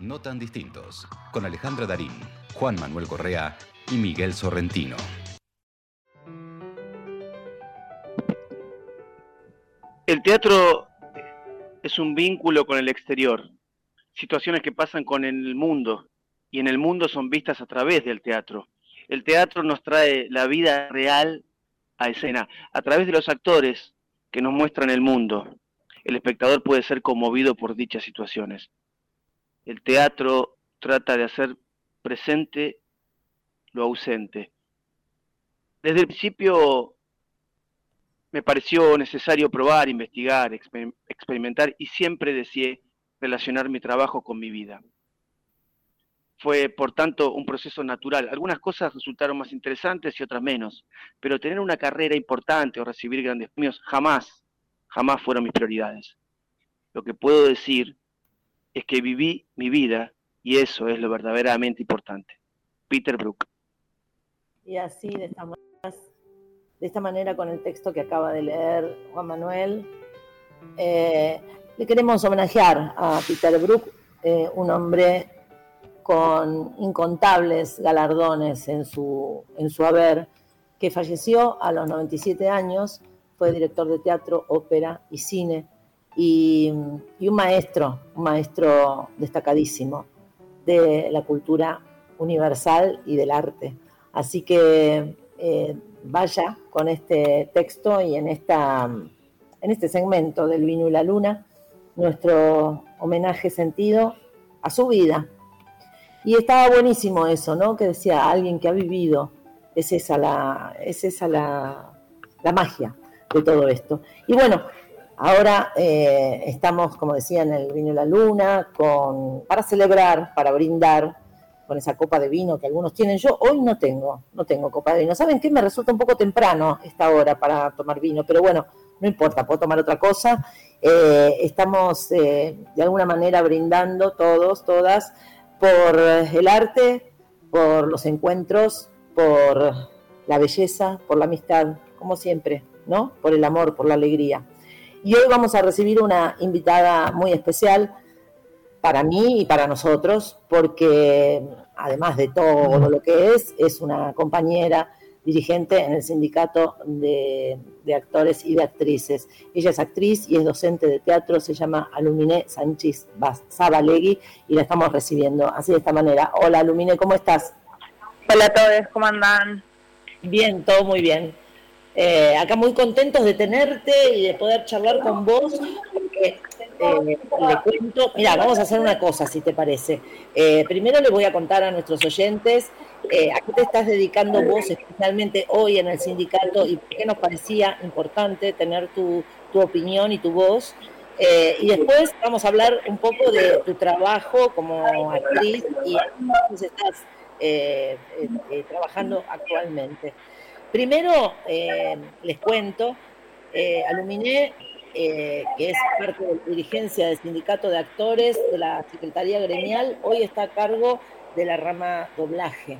No tan distintos, con Alejandra Darín, Juan Manuel Correa y Miguel Sorrentino. El teatro es un vínculo con el exterior, situaciones que pasan con el mundo y en el mundo son vistas a través del teatro. El teatro nos trae la vida real a escena, a través de los actores que nos muestran el mundo. El espectador puede ser conmovido por dichas situaciones. El teatro trata de hacer presente lo ausente. Desde el principio me pareció necesario probar, investigar, experimentar y siempre deseé relacionar mi trabajo con mi vida. Fue, por tanto, un proceso natural. Algunas cosas resultaron más interesantes y otras menos, pero tener una carrera importante o recibir grandes premios jamás, jamás fueron mis prioridades. Lo que puedo decir es que viví mi vida y eso es lo verdaderamente importante. Peter Brook. Y así, de esta manera, con el texto que acaba de leer Juan Manuel, eh, le queremos homenajear a Peter Brook, eh, un hombre con incontables galardones en su, en su haber, que falleció a los 97 años, fue director de teatro, ópera y cine, y, un maestro, un maestro destacadísimo de la cultura universal y del arte. Así que eh, vaya con este texto y en, esta, en este segmento del vino y la luna, nuestro homenaje sentido a su vida, y estaba buenísimo eso, ¿no? Que decía alguien que ha vivido, es esa la, es esa la, magia de todo esto. Y bueno, ahora eh, estamos, como decía, en el vino y la luna, con, para celebrar, para brindar con esa copa de vino que algunos tienen. Yo hoy no tengo, no tengo copa de vino. ¿Saben qué? Me resulta un poco temprano esta hora para tomar vino, pero bueno, no importa, puedo tomar otra cosa. Eh, estamos eh, de alguna manera brindando todos, todas, por el arte, por los encuentros, por la belleza, por la amistad, como siempre, ¿no? Por el amor, por la alegría. Y hoy vamos a recibir una invitada muy especial para mí y para nosotros, porque además de todo lo que es, es una compañera dirigente en el sindicato de, actores y de actrices. Ella es actriz y es docente de teatro, se llama Alumine Sánchez Zabalegui y la estamos recibiendo así de esta manera. Hola Alumine, ¿cómo estás? Hola a todos, ¿cómo andan? Bien, todo muy bien. Eh, acá muy contentos de tenerte y de poder charlar con vos, porque eh, le cuento, mira, vamos a hacer una cosa, si te parece. Eh, primero le voy a contar a nuestros oyentes eh, a qué te estás dedicando vos especialmente hoy en el sindicato y por qué nos parecía importante tener tu, opinión y tu voz. y después vamos a hablar un poco de tu trabajo como actriz y cómo estás trabajando actualmente. Primero, les cuento, Aluminé eh, que es parte de la dirigencia del Sindicato de Actores de la Secretaría Gremial, hoy está a cargo de la rama doblaje.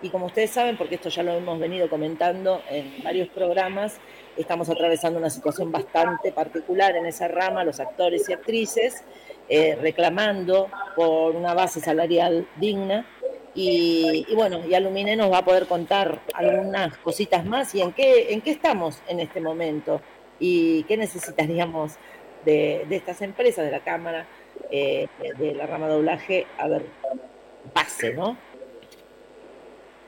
Y como ustedes saben, porque esto ya lo hemos venido comentando en varios programas, estamos atravesando una situación bastante particular en esa rama, los actores y actrices, eh, reclamando por una base salarial digna. Y, bueno, y Alumine nos va a poder contar algunas cositas más y en qué, en qué estamos en este momento y qué necesitaríamos de, estas empresas, de la Cámara, eh, de la rama doblaje, a ver, pase, ¿no?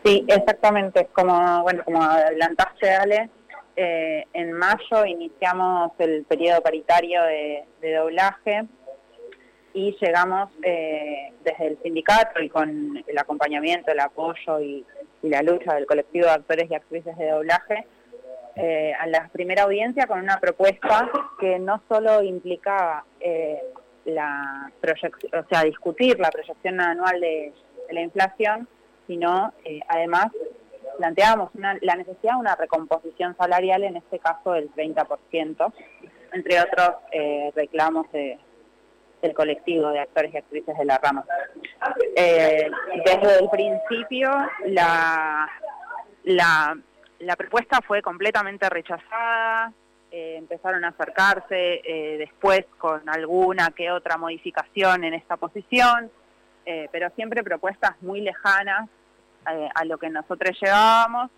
Sí, exactamente. Como, bueno, como adelantaste, Ale, eh, en mayo iniciamos el periodo paritario de, doblaje y llegamos eh, desde el sindicato y con el acompañamiento, el apoyo y, la lucha del colectivo de actores y actrices de doblaje eh, a la primera audiencia con una propuesta que no solo implicaba eh, la o sea, discutir la proyección anual de, la inflación, sino eh, además planteábamos la necesidad de una recomposición salarial, en este caso del 30%, entre otros reclamos del colectivo de actores y actrices de la rama. desde el principio, la, la la propuesta fue completamente rechazada, eh, empezaron a acercarse eh, después con alguna que otra modificación en esta posición, eh, pero siempre propuestas muy lejanas eh, a lo que nosotros llevábamos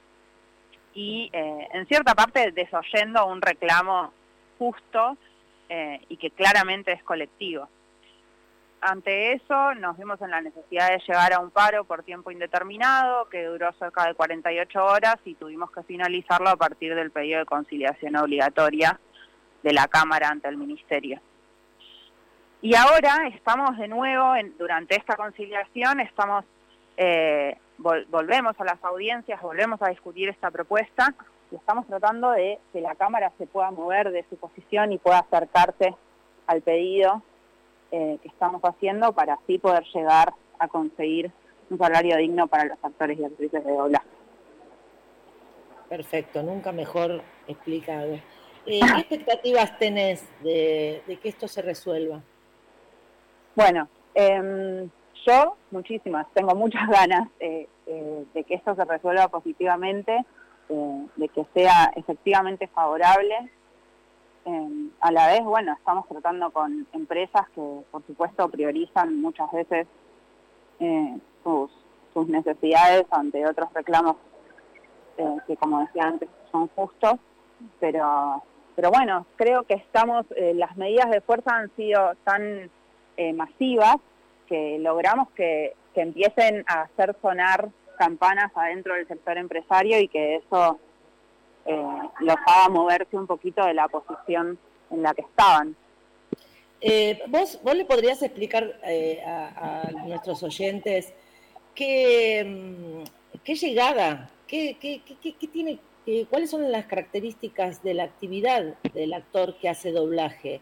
y eh, en cierta parte desoyendo un reclamo justo y que claramente es colectivo. Ante eso nos vimos en la necesidad de llegar a un paro por tiempo indeterminado que duró cerca de 48 horas y tuvimos que finalizarlo a partir del pedido de conciliación obligatoria de la Cámara ante el Ministerio. Y ahora estamos de nuevo, en, durante esta conciliación, estamos eh, volvemos a las audiencias, volvemos a discutir esta propuesta y estamos tratando de que la Cámara se pueda mover de su posición y pueda acercarse al pedido eh, que estamos haciendo para así poder llegar a conseguir un salario digno para los actores y actrices de doblaje. Perfecto, nunca mejor explicado. Eh, ¿Qué expectativas tenés de que esto se resuelva? Bueno, em, yo muchísimas, tengo muchas ganas eh, eh, de que esto se resuelva positivamente, eh, de que sea efectivamente favorable. Em, a la vez, bueno, estamos tratando con empresas que, por supuesto, priorizan muchas veces sus, sus necesidades ante otros reclamos que, como decía antes, son justos, pero, pero bueno, creo que estamos, las medidas de fuerza han sido tan eh, masivas que logramos que, empiecen a hacer sonar campanas adentro del sector empresario y que eso eh, los haga moverse un poquito de la posición en la que estaban. Eh, ¿vos, ¿Vos le podrías explicar eh, a, nuestros oyentes qué, mm, qué llegada, qué, qué, qué tiene, cuáles son las características de la actividad del actor que hace doblaje?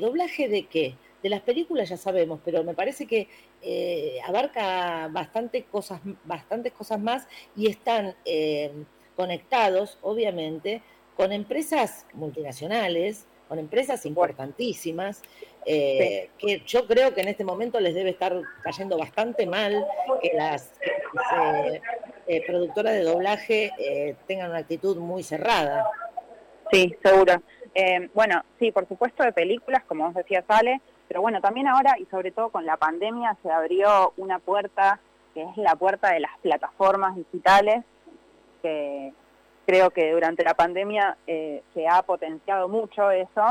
¿Doblaje de qué? de las películas ya sabemos, pero me parece que eh, abarca bastante cosas, bastantes cosas más y están eh, conectados, obviamente, con empresas multinacionales, con empresas importantísimas, eh, que yo creo que en este momento les debe estar cayendo bastante mal que las productoras de doblaje tengan una actitud muy cerrada. Sí, seguro. bueno, sí, por supuesto de películas, como vos decías, Ale, pero bueno, también ahora y sobre todo con la pandemia se abrió una puerta que es la puerta de las plataformas digitales, que creo que durante la pandemia eh, se ha potenciado mucho eso.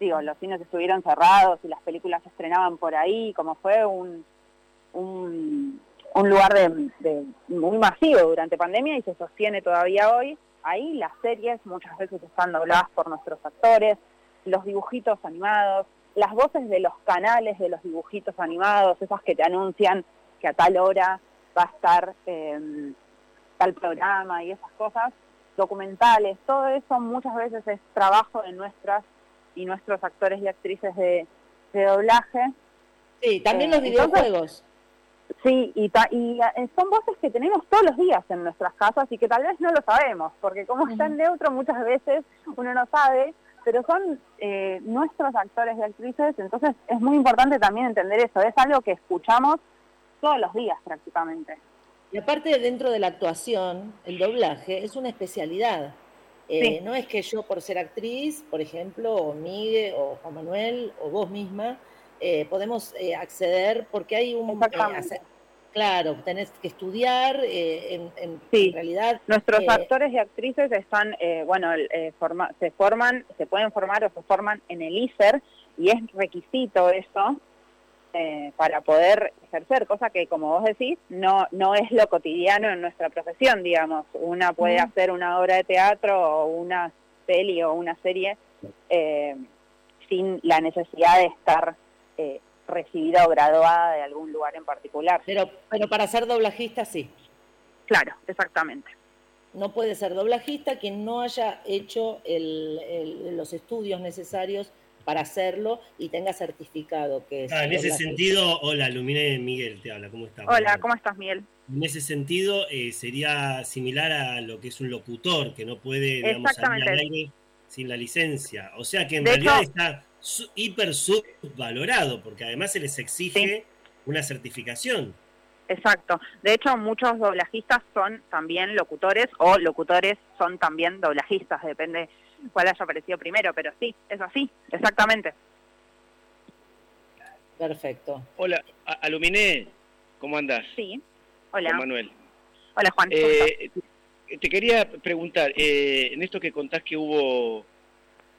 Digo, los cines estuvieron cerrados y las películas se estrenaban por ahí, como fue un, un, lugar de, muy masivo durante pandemia y se sostiene todavía hoy. Ahí las series muchas veces están dobladas por nuestros actores, los dibujitos animados, las voces de los canales de los dibujitos animados, esas que te anuncian que a tal hora va a estar em, tal programa y esas cosas, documentales, todo eso muchas veces es trabajo de nuestras y nuestros actores y actrices de, doblaje. Sí, también los eh, videojuegos. sí, y, y eh, son voces que tenemos todos los días en nuestras casas y que tal vez no lo sabemos, porque como están neutro muchas veces uno no sabe pero son eh, nuestros actores y actrices, entonces es muy importante también entender eso, es algo que escuchamos todos los días prácticamente. Y aparte dentro de la actuación, el doblaje es una especialidad. Eh, no es que yo por ser actriz, por ejemplo, o Miguel, o Juan Manuel, o vos misma, eh, podemos acceder porque hay un... Claro, tenés que estudiar, eh, en, realidad... Nuestros eh, actores y actrices están, eh, bueno, eh, se forman, se pueden formar o se forman en el ISER y es requisito eso para poder ejercer, cosa que como vos decís, no, no es lo cotidiano en nuestra profesión, digamos. Una puede hacer una obra de teatro o una peli o una serie sin la necesidad de estar recibida o graduada de algún lugar en particular. Pero, pero para ser doblajista sí. Claro, exactamente. No puede ser doblajista quien no haya hecho los estudios necesarios para hacerlo y tenga certificado que es. Ah, en ese sentido, hola, Lumine Miguel te habla, ¿cómo estás? Hola, ¿cómo estás, Miguel? En ese sentido, eh, sería similar a lo que es un locutor, que no puede, digamos, salir al aire sin la licencia. O sea que en realidad está hiper subvalorado, porque además se les exige una certificación. Exacto. De hecho, muchos doblajistas son también locutores o locutores son también doblajistas, depende cuál haya aparecido primero, pero sí, es así, exactamente. Perfecto. Hola, Aluminé, ¿cómo andas? Sí, hola. Manuel. Hola, Juan. Eh, te quería preguntar, eh, en esto que contás que hubo,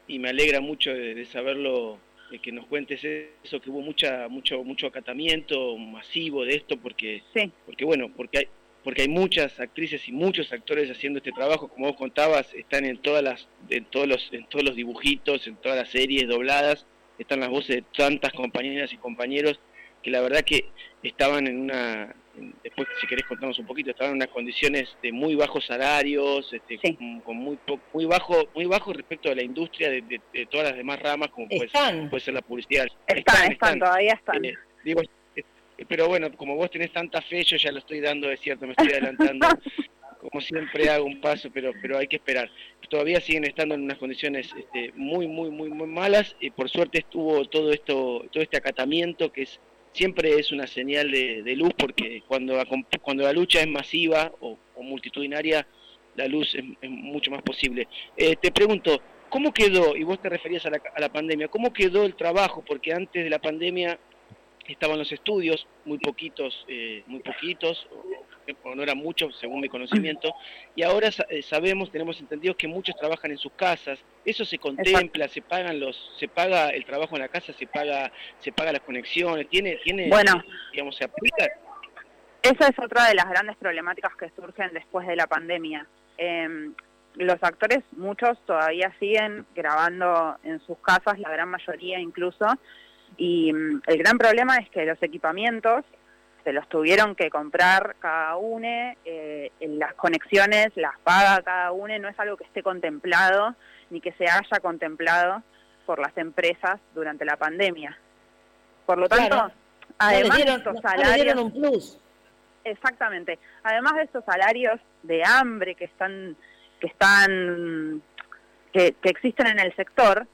y me alegra mucho de, saberlo, de que nos cuentes eso, que hubo mucha, mucho, mucho acatamiento masivo de esto, porque, sí. porque bueno, porque hay, porque hay muchas actrices y muchos actores haciendo este trabajo, como vos contabas, están en todas las, en todos los, en todos los dibujitos, en todas las series dobladas, están las voces de tantas compañeras y compañeros que la verdad que estaban en una, después si querés contarnos un poquito, estaban en unas condiciones de muy bajos salarios, este, con, muy muy bajo muy bajo respecto a la industria de, todas las demás ramas, como puede, ser la publicidad. Están, están, todavía están. Eh, digo, pero bueno, como vos tenés tanta fe, yo ya lo estoy dando, es cierto, me estoy adelantando. como siempre hago un paso, pero pero hay que esperar. Todavía siguen estando en unas condiciones este, muy, muy, muy, muy malas. Y por suerte estuvo todo esto, todo este acatamiento que es siempre es una señal de, luz porque cuando, cuando la lucha es masiva o, multitudinaria, la luz es, mucho más posible. Eh, te pregunto, ¿cómo quedó, y vos te referías a la, a la pandemia, cómo quedó el trabajo? Porque antes de la pandemia estaban los estudios, muy poquitos, eh, muy poquitos, no eran muchos según mi conocimiento, y ahora eh, sabemos, tenemos entendido que muchos trabajan en sus casas, eso se contempla, se pagan los, se paga el trabajo en la casa, se paga, se paga las conexiones, tiene, tiene, bueno, digamos, se aplica. Esa es otra de las grandes problemáticas que surgen después de la pandemia. Em, los actores, muchos todavía siguen grabando en sus casas, la gran mayoría incluso, y mm, el gran problema es que los equipamientos se los tuvieron que comprar cada uno, eh, las conexiones las paga cada uno, no es algo que esté contemplado ni que se haya contemplado por las empresas durante la pandemia. Por lo tanto, además de estos salarios... un plus. Exactamente. Además de estos salarios de hambre que están que están que existen en el sector,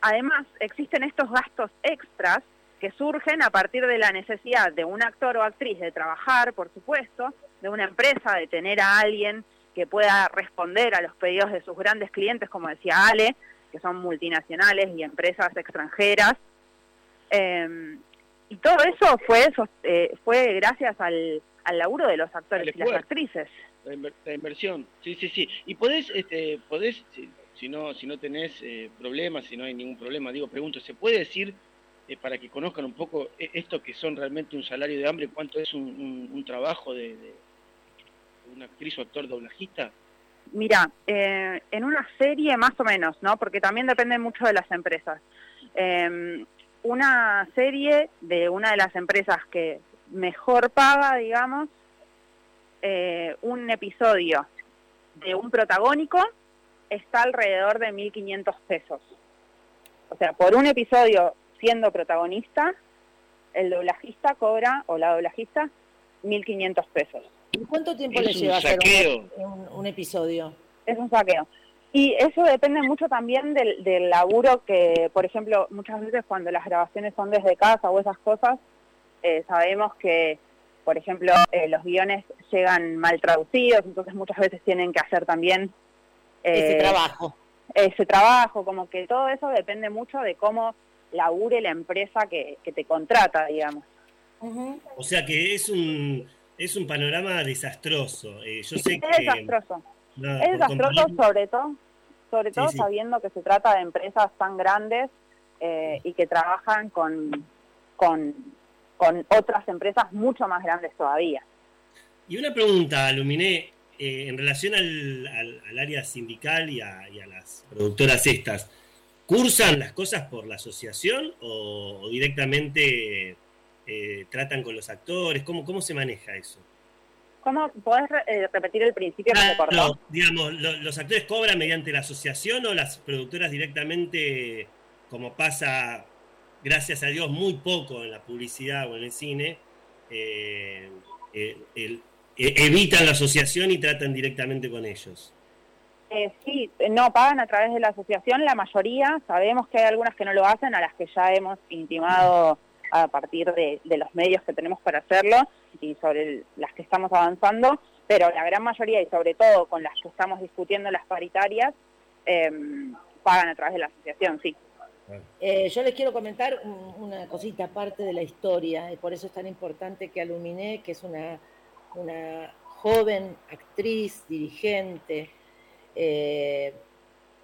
Además, existen estos gastos extras que surgen a partir de la necesidad de un actor o actriz de trabajar, por supuesto, de una empresa de tener a alguien que pueda responder a los pedidos de sus grandes clientes, como decía Ale, que son multinacionales y empresas extranjeras. Em, y todo eso fue, eh, fue gracias al, al laburo de los actores y las actrices. La, inversión, sí, sí, sí. Y podés, este, podés si no, si no tenés eh, problemas, si no hay ningún problema, digo, pregunto, ¿se puede decir, eh, para que conozcan un poco eh, esto que son realmente un salario de hambre, cuánto es un, trabajo de, una actriz o actor doblajista? Mira, en una serie más o menos, ¿no? Porque también depende mucho de las empresas. Em, una serie de una de las empresas que mejor paga, digamos, un episodio de un protagónico está alrededor de 1.500 pesos. O sea, por un episodio siendo protagonista, el doblajista cobra, o la doblajista, 1.500 pesos. ¿Y cuánto tiempo le lleva hacer un, episodio? Es un saqueo. Y eso depende mucho también del, del, laburo que, por ejemplo, muchas veces cuando las grabaciones son desde casa o esas cosas, eh, sabemos que, por ejemplo, eh, los guiones llegan mal traducidos, entonces muchas veces tienen que hacer también ese eh, trabajo. Ese trabajo, como que todo eso depende mucho de cómo labure la empresa que, te contrata, digamos. O sea que es un, es un panorama desastroso. Eh, yo sé es desastroso. es desastroso sobre todo, sobre todo sabiendo que se trata de empresas tan grandes eh, y que trabajan con, con, con otras empresas mucho más grandes todavía. Y una pregunta, Luminé, eh, en relación al, área sindical y a, las productoras estas, ¿cursan las cosas por la asociación o, directamente eh, tratan con los actores? ¿Cómo, ¿Cómo se maneja eso? ¿Cómo podés eh, repetir el principio que ah, digamos, ¿los actores cobran mediante la asociación o las productoras directamente, como pasa, gracias a Dios, muy poco en la publicidad o en el cine, el, e-, evitan la asociación y tratan directamente con ellos. Eh, sí, no, pagan a través de la asociación, la mayoría, sabemos que hay algunas que no lo hacen, a las que ya hemos intimado a partir de, los medios que tenemos para hacerlo y sobre las que estamos avanzando, pero la gran mayoría y sobre todo con las que estamos discutiendo las paritarias, em, pagan a través de la asociación, sí. Eh, yo les quiero comentar una cosita aparte de la historia, y por eso es tan importante que Aluminé, que es una, una joven actriz, dirigente, eh,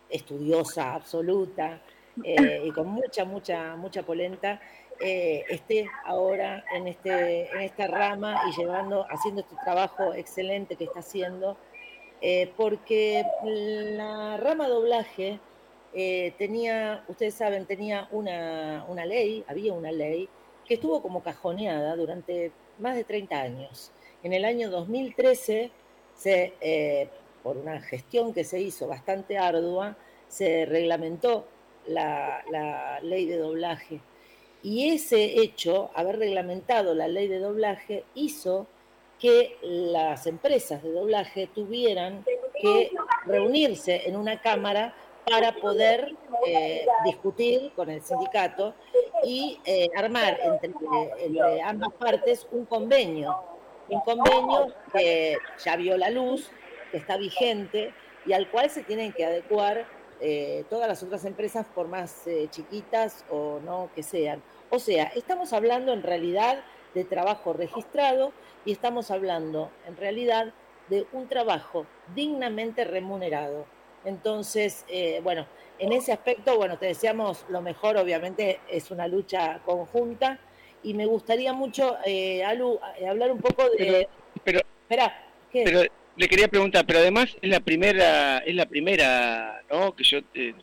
estudiosa absoluta eh, y con mucha, mucha, mucha polenta, esté ahora en, este, en esta rama y llevando, haciendo este trabajo excelente que está haciendo, porque la rama doblaje eh, tenía, ustedes saben, tenía una, ley, había una ley, que estuvo como cajoneada durante más de 30 años. En el año 2013, se, eh, por una gestión que se hizo bastante ardua, se reglamentó la, ley de doblaje. Y ese hecho, haber reglamentado la ley de doblaje, hizo que las empresas de doblaje tuvieran que reunirse en una cámara para poder eh, discutir con el sindicato y eh, armar entre, ambas partes un convenio, un convenio que ya vio la luz, que está vigente y al cual se tienen que adecuar eh, todas las otras empresas, por más chiquitas o no que sean. O sea, estamos hablando en realidad de trabajo registrado y estamos hablando en realidad de un trabajo dignamente remunerado. Entonces, eh, bueno, en ese aspecto, bueno, te deseamos lo mejor, obviamente es una lucha conjunta y me gustaría mucho, eh, Alu, eh, hablar un poco de... Pero, Espera, pero le quería preguntar, pero además es la primera, es la primera, ¿no? Que yo, eh,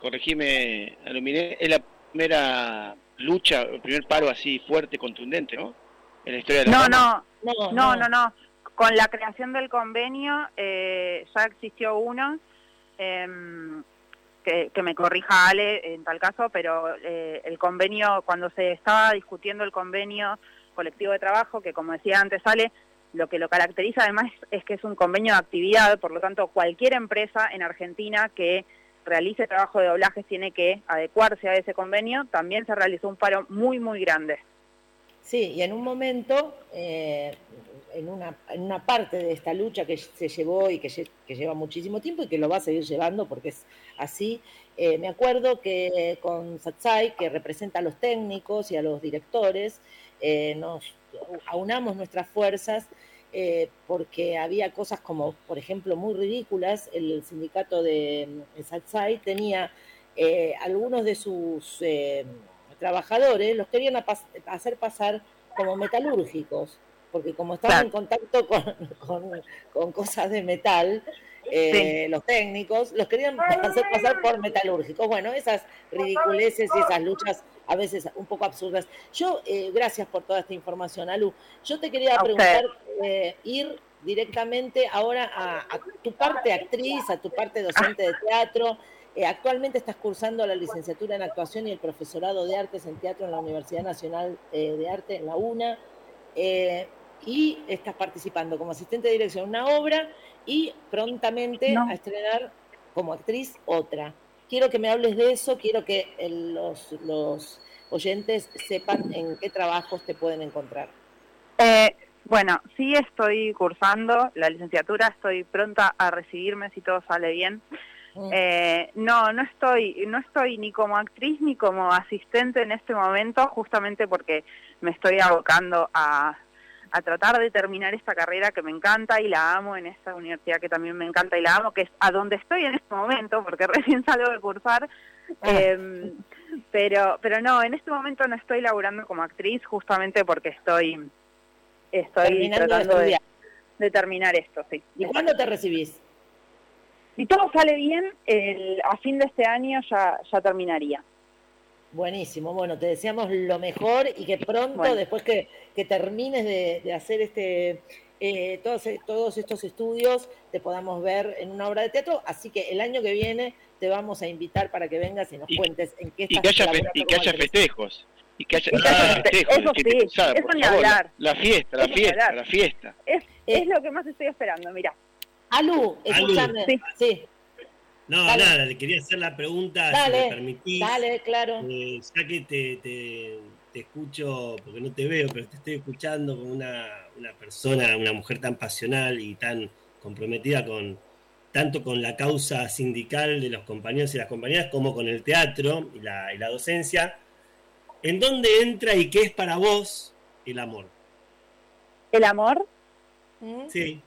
corregime, Aluminé, es la primera lucha, el primer paro así fuerte, contundente, ¿no? En la historia de la no, no, no, no, no, Con la creación del convenio ya existió uno Em, que, me corrija Ale en tal caso, pero eh, el convenio, cuando se estaba discutiendo el convenio colectivo de trabajo, que como decía antes Ale, lo que lo caracteriza además es que es un convenio de actividad, por lo tanto cualquier empresa en Argentina que realice trabajo de doblajes tiene que adecuarse a ese convenio, también se realizó un paro muy, muy grande. Sí, y en un momento, eh, en, una, en, una, parte de esta lucha que se llevó y que, lleva muchísimo tiempo y que lo va a seguir llevando porque es así, eh, me acuerdo que con Satsai, que representa a los técnicos y a los directores, eh, nos aunamos nuestras fuerzas porque había cosas como, por ejemplo, muy ridículas. El sindicato de, Satsai tenía algunos de sus trabajadores los querían hacer pasar como metalúrgicos, porque como estaban en contacto con, cosas de metal, eh, los técnicos los querían hacer pasar por metalúrgicos. Bueno, esas ridiculeces y esas luchas a veces un poco absurdas. Yo, eh, gracias por toda esta información, Alu. Yo te quería preguntar, eh, ir directamente ahora a, tu parte actriz, a tu parte docente de teatro. Eh, actualmente estás cursando la licenciatura en actuación y el profesorado de artes en teatro en la Universidad Nacional eh, de Arte, en la UNA, eh, y estás participando como asistente de dirección en una obra y prontamente a estrenar como actriz otra. Quiero que me hables de eso, quiero que los, los oyentes sepan en qué trabajos te pueden encontrar. bueno, sí estoy cursando la licenciatura, estoy pronta a recibirme si todo sale bien. Eh, no, no estoy, no estoy ni como actriz ni como asistente en este momento, justamente porque me estoy abocando a, a tratar de terminar esta carrera que me encanta y la amo en esta universidad que también me encanta y la amo, que es a donde estoy en este momento, porque recién salgo de cursar. Em, pero, pero no, en este momento no estoy laburando como actriz, justamente porque estoy, estoy tratando de, de, terminar esto, sí. ¿Y cuándo te recibís? Si todo sale bien, a fin de este año ya, ya terminaría. Buenísimo, bueno, te deseamos lo mejor y que pronto, después que, termines de, hacer este eh, todos, todos estos estudios, te podamos ver en una obra de teatro. Así que el año que viene te vamos a invitar para que vengas y nos cuentes en qué estás y que haya, y que haya festejos. Y que haya, festejos. Eso sí, eso ni hablar. La, fiesta, la fiesta, la fiesta. Es, es lo que más estoy esperando, mira. Alú, escúchame. Sí. No, nada, le quería hacer la pregunta, si me permitís. Dale, claro. Eh, ya que te, te, escucho, porque no te veo, pero te estoy escuchando como una, una, persona, una mujer tan pasional y tan comprometida con, tanto con la causa sindical de los compañeros y las compañeras como con el teatro y la, docencia. ¿En dónde entra y qué es para vos el amor? ¿El amor? Sí.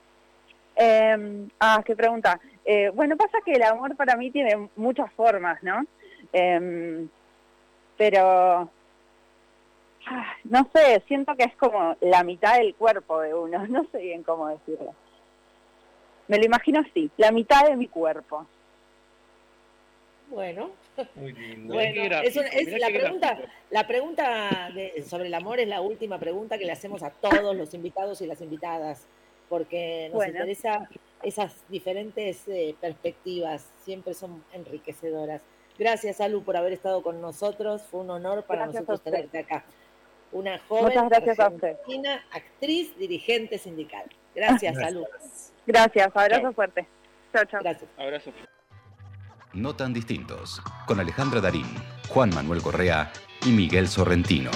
Em, ah, qué pregunta. Eh, bueno, pasa que el amor para mí tiene muchas formas, ¿no? Em, pero, ah, no sé, siento que es como la mitad del cuerpo de uno, no sé bien cómo decirlo. Me lo imagino así, la mitad de mi cuerpo. Bueno, bueno es, la pregunta, la pregunta sobre el amor es la última pregunta que le hacemos a todos los invitados y las invitadas, porque nos interesa esas diferentes eh, perspectivas, siempre son enriquecedoras. Gracias, Alu, por haber estado con nosotros. Fue un honor para nosotros tenerte acá. Una joven gracias actriz, dirigente sindical. Gracias, Alu. Gracias, abrazo fuerte. Chao, chao. Gracias. Abrazo. No tan distintos, con Alejandra Darín, Juan Manuel Correa y Miguel Sorrentino.